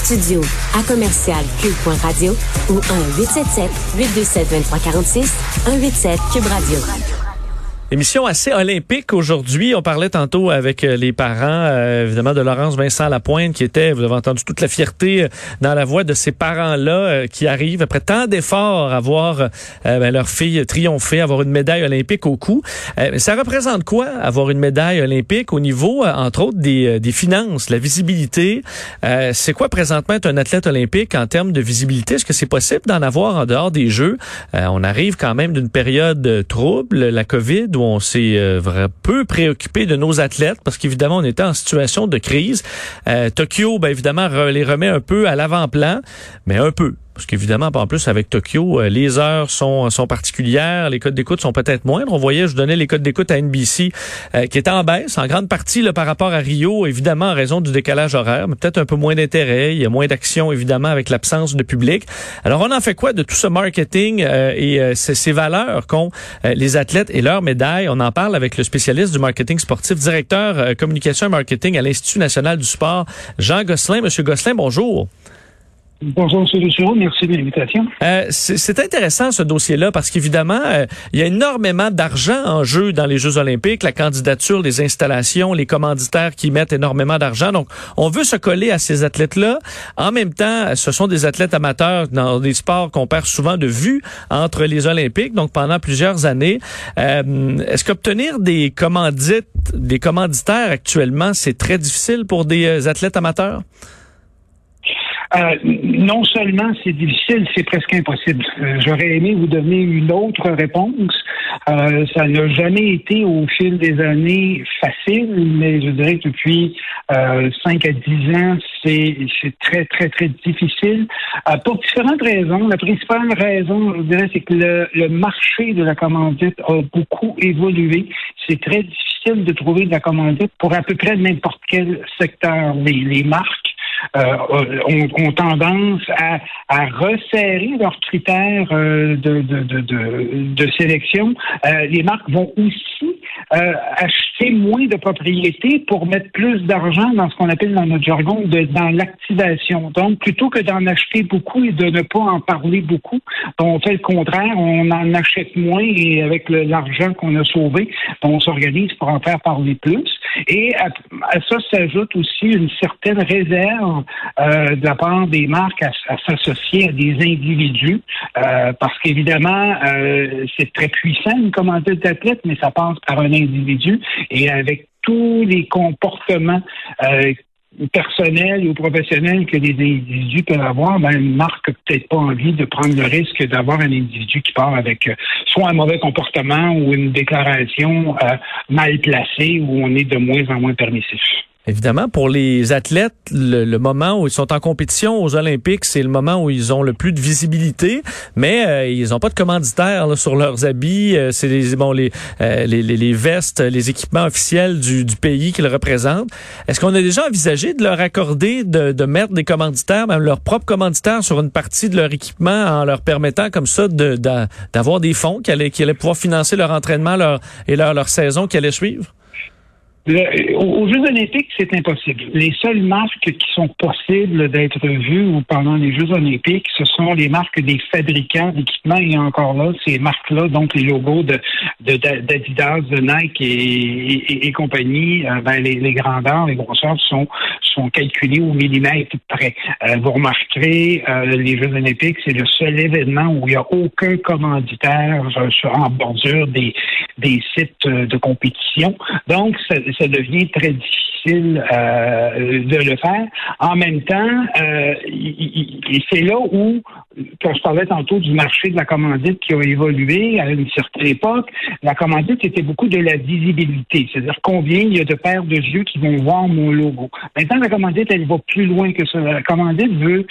studio à commercial cube.radio ou 1-877-827-2346, 187 Cube Radio. Émission assez olympique aujourd'hui. On parlait tantôt avec euh, les parents, euh, évidemment, de Laurence Vincent Lapointe, qui était, vous avez entendu toute la fierté euh, dans la voix de ces parents-là qui arrivent après tant d'efforts à voir ben, leur fille triompher, avoir une médaille olympique au cou. ça représente quoi, avoir une médaille olympique au niveau, entre autres, des, des finances, la visibilité? c'est quoi présentement être un athlète olympique en termes de visibilité? Est-ce que c'est possible d'en avoir en dehors des Jeux? on arrive quand même d'une période trouble, la COVID, on s'est euh, peu préoccupé de nos athlètes parce qu'évidemment, on était en situation de crise. Euh, Tokyo, ben, évidemment, les remet un peu à l'avant-plan, mais un peu. Parce qu'évidemment, en plus, avec Tokyo, euh, les heures sont, sont particulières, les codes d'écoute sont peut-être moindres. On voyait, je donnais les codes d'écoute à NBC euh, qui étaient en baisse, en grande partie là, par rapport à Rio, évidemment en raison du décalage horaire, mais peut-être un peu moins d'intérêt. Il y a moins d'action, évidemment, avec l'absence de public. Alors, on en fait quoi de tout ce marketing euh, et ces, valeurs qu'ont les athlètes et leurs médailles? On en parle avec le spécialiste du marketing sportif, directeur communication et marketing à l'Institut national du sport, Jean Gosselin. Monsieur Gosselin, bonjour. Bonjour, M. Merci de l'invitation. Euh, c'est intéressant, ce dossier-là, parce qu'évidemment, euh, il y a énormément d'argent en jeu dans les Jeux olympiques, la candidature, les installations, les commanditaires qui mettent énormément d'argent. Donc, on veut se coller à ces athlètes-là. En même temps, ce sont des athlètes amateurs dans des sports qu'on perd souvent de vue entre les Olympiques, donc pendant plusieurs années. Euh, Est-ce qu'obtenir des commandites, des commanditaires actuellement, c'est très difficile pour des euh, athlètes amateurs? Euh, non seulement c'est difficile, c'est presque impossible. Euh, j'aurais aimé vous donner une autre réponse. Euh, ça n'a jamais été au fil des années facile, mais je dirais que depuis 5 à 10 ans, c'est très, très, très difficile. pour différentes raisons. La principale raison, je dirais, c'est que le, le marché de la commandite a beaucoup évolué. C'est très difficile de trouver de la commandite pour à peu près n'importe quel secteur. Les, les marques euh, ont, tendance à, resserrer leurs critères euh, de, sélection. Euh, les marques vont aussi acheter moins de propriétés pour mettre plus d'argent dans ce qu'on appelle dans notre jargon de, dans l'activation. Donc, plutôt que d'en acheter beaucoup et de ne pas en parler beaucoup, on fait le contraire, on en achète moins et avec l'argent qu'on a sauvé, on s'organise pour en faire parler plus. Et à, à ça s'ajoute aussi une certaine réserve euh, de la part des marques à, s'associer à des individus, euh, parce qu'évidemment, euh, c'est très puissant une commandite d'athlète, mais ça passe par un individu et avec tous les comportements personnels ou professionnels que les individus peuvent avoir, ben, une marque n'a peut-être pas envie de prendre le risque d'avoir un individu qui part avec soit un mauvais comportement ou une déclaration mal placée où on est de moins en moins permissif. Évidemment, pour les athlètes, le, moment où ils sont en compétition aux Olympiques, c'est le moment où ils ont le plus de visibilité, mais euh, ils n'ont pas de commanditaire sur leurs habits. Euh, c'est les, bon, les, euh, vestes, les équipements officiels du, pays qu'ils représentent. Est-ce qu'on a déjà envisagé de leur accorder de, mettre des commanditaires, même leurs propres commanditaires, sur une partie de leur équipement en leur permettant comme ça d'avoir de, des fonds qui allaient pouvoir financer leur entraînement leur, et leur, leur saison qui allait suivre? Aux Jeux olympiques, c'est impossible. Les seules marques qui sont possibles d'être vues pendant les Jeux olympiques, ce sont les marques des fabricants d'équipements et encore là, ces marques-là, donc les logos de d'Adidas, de, Nike et, compagnie, euh, ben, les, grandeurs, les grosseurs sont sont calculés au millimètre près. Euh, vous remarquerez, euh, les Jeux olympiques, c'est le seul événement où il n'y a aucun commanditaire en bordure des des sites de compétition. Donc, ça, ça devient très difficile euh, de le faire. En même temps, euh, c'est là où, quand je parlais tantôt du marché de la commandite qui a évolué à une certaine époque, la commandite était beaucoup de la visibilité, c'est-à-dire combien il y a de paires de yeux qui vont voir mon logo. Maintenant, la commandite, elle va plus loin que ça. La commandite veut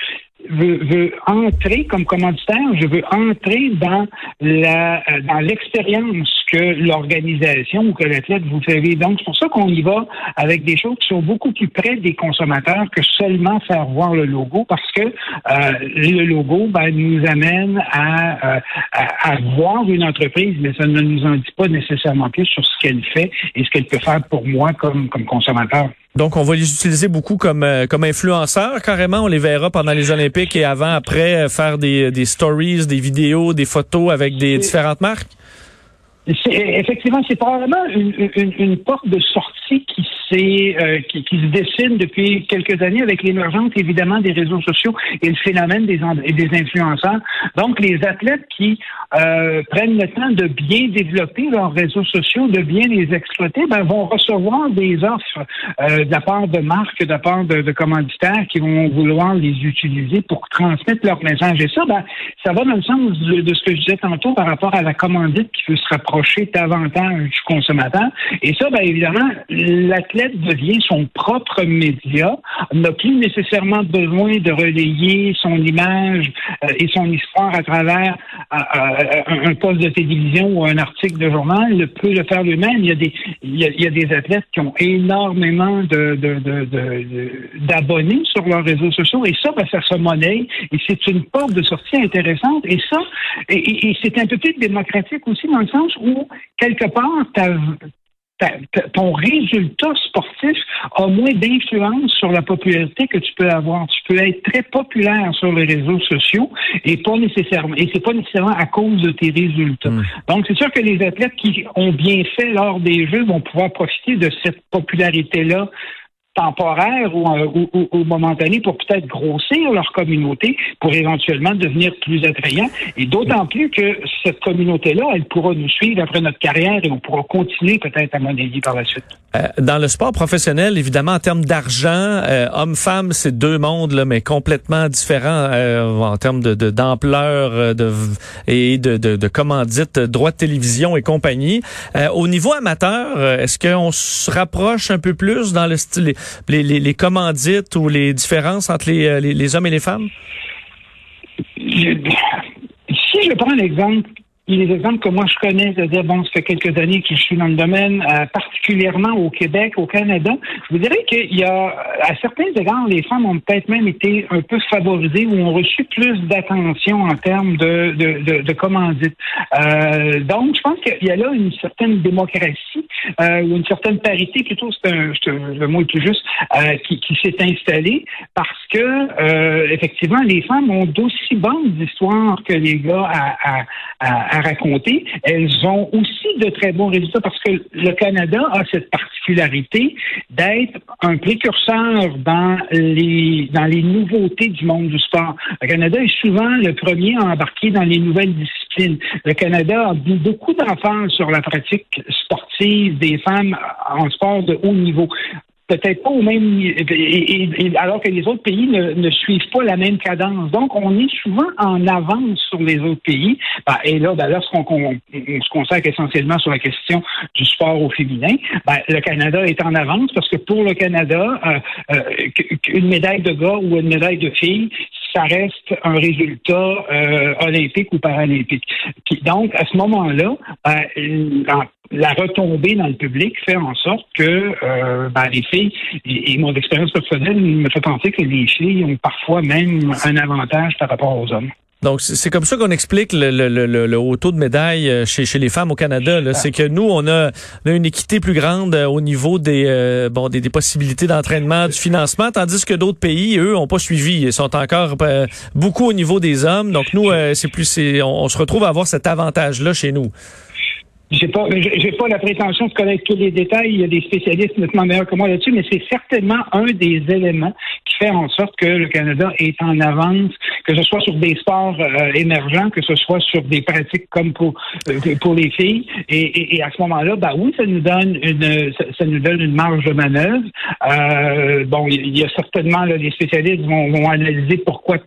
veut, veut entrer comme commanditaire, je veux entrer dans la euh, dans l'expérience que l'organisation ou que l'athlète vous fait. Donc, c'est pour ça qu'on y va avec des choses qui sont beaucoup plus près des consommateurs que seulement faire voir le logo, parce que euh, le logo ben, nous amène à, euh, à, à voir une entreprise, mais ça ne nous en dit pas nécessairement plus sur ce qu'elle fait et ce qu'elle peut faire pour moi comme, comme consommateur. Donc, on va les utiliser beaucoup comme euh, comme influenceurs, carrément. On les verra pendant les Olympiques et avant, après, euh, faire des, des stories, des vidéos, des photos avec des différentes marques. Effectivement, c'est probablement une, porte de sortie qui, euh, qui, qui, se dessine depuis quelques années avec l'émergence évidemment des réseaux sociaux et le phénomène des, des influenceurs. Donc, les athlètes qui euh, prennent le temps de bien développer leurs réseaux sociaux, de bien les exploiter, ben, vont recevoir des offres euh, de la part de marques, de la part de, de, commanditaires qui vont vouloir les utiliser pour transmettre leur message. Et ça, ben, ça va dans le sens de, ce que je disais tantôt par rapport à la commandite qui veut se rapprocher davantage du consommateur. Et ça, ben, évidemment, l'athlète devient son propre média, n'a plus nécessairement besoin de relayer son image euh, et son histoire à travers euh, un poste de télévision ou un article de journal, il peut le faire lui-même. Il y a des, il y a, il y a des athlètes qui ont énormément de, de, de, d'abonnés sur leurs réseaux sociaux et ça, ben, ça se monnaie et c'est une porte de sortie intéressante et ça, et, et c'est un peu plus démocratique aussi dans le sens où quelque part, ton résultat sportif a moins d'influence sur la popularité que tu peux avoir. Tu peux être très populaire sur les réseaux sociaux et pas nécessairement et c'est pas nécessairement à cause de tes résultats. Hmm. Donc c'est sûr que les athlètes qui ont bien fait lors des jeux vont pouvoir profiter de cette popularité là temporaire euh, ou, ou, ou, momentané pour peut-être grossir leur communauté pour éventuellement devenir plus attrayant. Et d'autant plus que cette communauté-là, elle pourra nous suivre après notre carrière et on pourra continuer peut-être à monnayer par la suite. Euh, dans le sport professionnel, évidemment, en termes d'argent, euh, homme-femme, c'est deux mondes, là, mais complètement différents euh, en termes de, d'ampleur de, et de, de, de commandite, droits de télévision et compagnie. au niveau amateur, est-ce qu'on se rapproche un peu plus dans le style les, commandites ou les différences entre les, euh, hommes et les femmes? Si je prends l'exemple les exemples que moi je connais, c'est-à-dire, bon, ça fait quelques années que je suis dans le domaine, euh, particulièrement au Québec, au Canada, je vous dirais qu'il y a, à certains égards, les femmes ont peut-être même été un peu favorisées ou ont reçu plus d'attention en termes de, de, de, de commandite. Euh, donc, je pense qu'il y a là une certaine démocratie euh, ou une certaine parité, plutôt, c'est un, le mot est plus juste, euh, qui, qui s'est installée parce que, effectivement, les femmes ont d'aussi bonnes histoires que les gars à, à, à raconter, elles ont aussi de très bons résultats parce que le Canada a cette particularité d'être un précurseur dans les dans les nouveautés du monde du sport. Le Canada est souvent le premier à embarquer dans les nouvelles disciplines. Le Canada a beaucoup d'enfants sur la pratique sportive des femmes en sport de haut niveau peut-être pas au même alors que les autres pays ne, suivent pas la même cadence. Donc, on est souvent en avance sur les autres pays. Ben, et là, ben, lorsqu'on on, se consacre essentiellement sur la question du sport au féminin, ben, le Canada est en avance parce que pour le Canada, euh, euh, une médaille de gars ou une médaille de fille, ça reste un résultat euh, olympique ou paralympique. Donc, à ce moment-là, ben, la retombée dans le public fait en sorte que euh, ben, les filles, et, mon expérience personnelle me fait penser que les filles ont parfois même un avantage par rapport aux hommes. Donc, c'est comme ça qu'on explique le, le, le, le, haut taux de médailles euh, chez, chez les femmes au Canada. C'est que nous, on a, on a, une équité plus grande euh, au niveau des, euh, bon, des, possibilités d'entraînement, du financement, tandis que d'autres pays, eux, ont pas suivi. Ils sont encore beaucoup au niveau des hommes. Donc, nous, c'est plus, on, on se retrouve à avoir cet avantage-là chez nous. J'ai pas, j'ai pas la prétention de connaître tous les détails. Il y a des spécialistes nettement meilleurs que moi là-dessus, mais c'est certainement un des éléments qui fait en sorte que le Canada est en avance, que ce soit sur des sports euh, émergents, que ce soit sur des pratiques comme pour euh, pour les filles. Et, et, à ce moment-là, bah oui, ça nous donne une ça, nous donne une marge de manœuvre. Euh, bon, il y a certainement là, les spécialistes vont, vont analyser pourquoi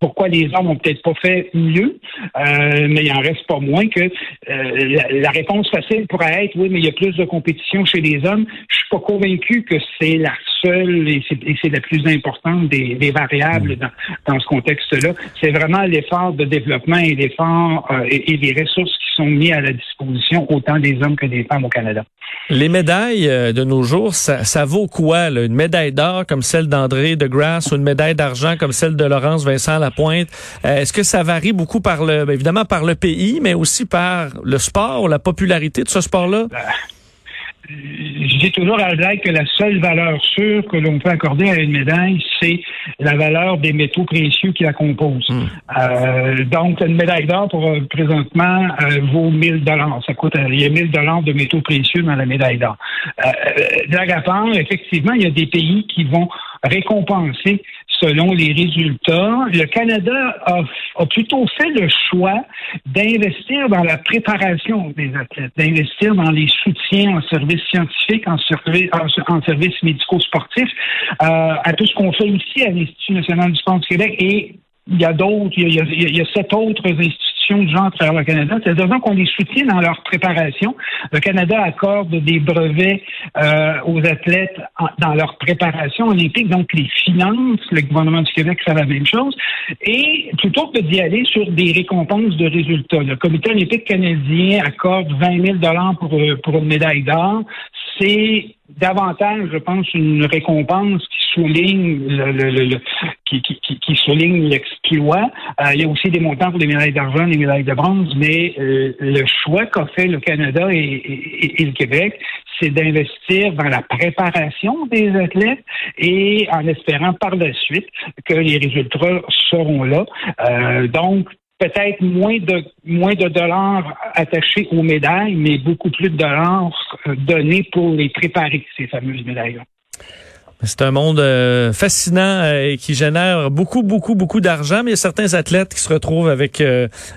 pourquoi les hommes ont peut-être pas fait mieux, euh, mais il en reste pas moins que euh, la, réponse facile pourrait être oui, mais il y a plus de compétition chez les hommes. Je suis pas convaincu que c'est la seule et c'est la plus importante des, variables dans, dans ce contexte-là. C'est vraiment l'effort de développement et l'effort euh, et, et, les ressources qui sont mis à la disposition autant des hommes que des femmes au Canada. Les médailles de nos jours, ça, ça vaut quoi? Là? Une médaille d'or comme celle d'André de Grasse ou une médaille d'argent comme celle de Laurence Vincent Lapointe? Euh, est-ce que ça varie beaucoup par le, ben, évidemment par le pays, mais aussi par le sport, la popularité de ce sport-là? Je dis toujours à la que la seule valeur sûre que l'on peut accorder à une médaille, c'est la valeur des métaux précieux qui la composent. Hmm. Euh, donc, une médaille d'or pour euh, présentement vaut 1000 dollars. Ça coûte, il y a 1000 dollars de métaux précieux dans la médaille d'or. Euh, effectivement, il y a des pays qui vont récompenser selon les résultats. Le Canada a, plutôt fait le choix d'investir dans la préparation des athlètes, d'investir dans les soutiens en services scientifiques, en, service, en, services médico-sportifs, euh, à tout ce qu'on fait ici à l'Institut national du sport du Québec et il y a d'autres, il, il y a, sept autres institutions de gens à travers le Canada. C'est-à-dire qu'on les soutient dans leur préparation. Le Canada accorde des brevets euh, aux athlètes dans leur préparation olympique, donc les finances. Le gouvernement du Québec fait la même chose. Et plutôt que d'y aller sur des récompenses de résultats, le Comité olympique canadien accorde 20 000 dollars pour, euh, pour une médaille d'or. C'est davantage, je pense, une récompense qui souligne le, le, le, qui, qui, qui, souligne l'exploit. Euh, il y a aussi des montants pour les médailles d'argent, les médailles de bronze, mais euh, le choix qu'a fait le Canada et, et, le Québec, c'est d'investir dans la préparation des athlètes et en espérant par la suite que les résultats seront là. Euh, donc, peut-être moins de moins de dollars attachés aux médailles, mais beaucoup plus de dollars euh, donnés pour les préparer, ces fameuses médailles-là. C'est un monde euh, fascinant euh, et qui génère beaucoup, beaucoup, beaucoup d'argent, mais il y a certains athlètes qui se retrouvent avec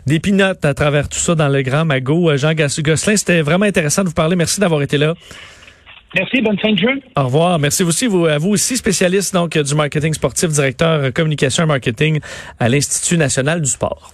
des pinottes à travers tout ça dans le grand magot. Jean Gosselin, c'était vraiment intéressant de vous parler. Merci d'avoir été là. Merci, bonne fin de jeu. Au revoir. Merci aussi, vous, à vous aussi, spécialiste donc du marketing sportif, directeur communication et marketing à l'Institut national du sport.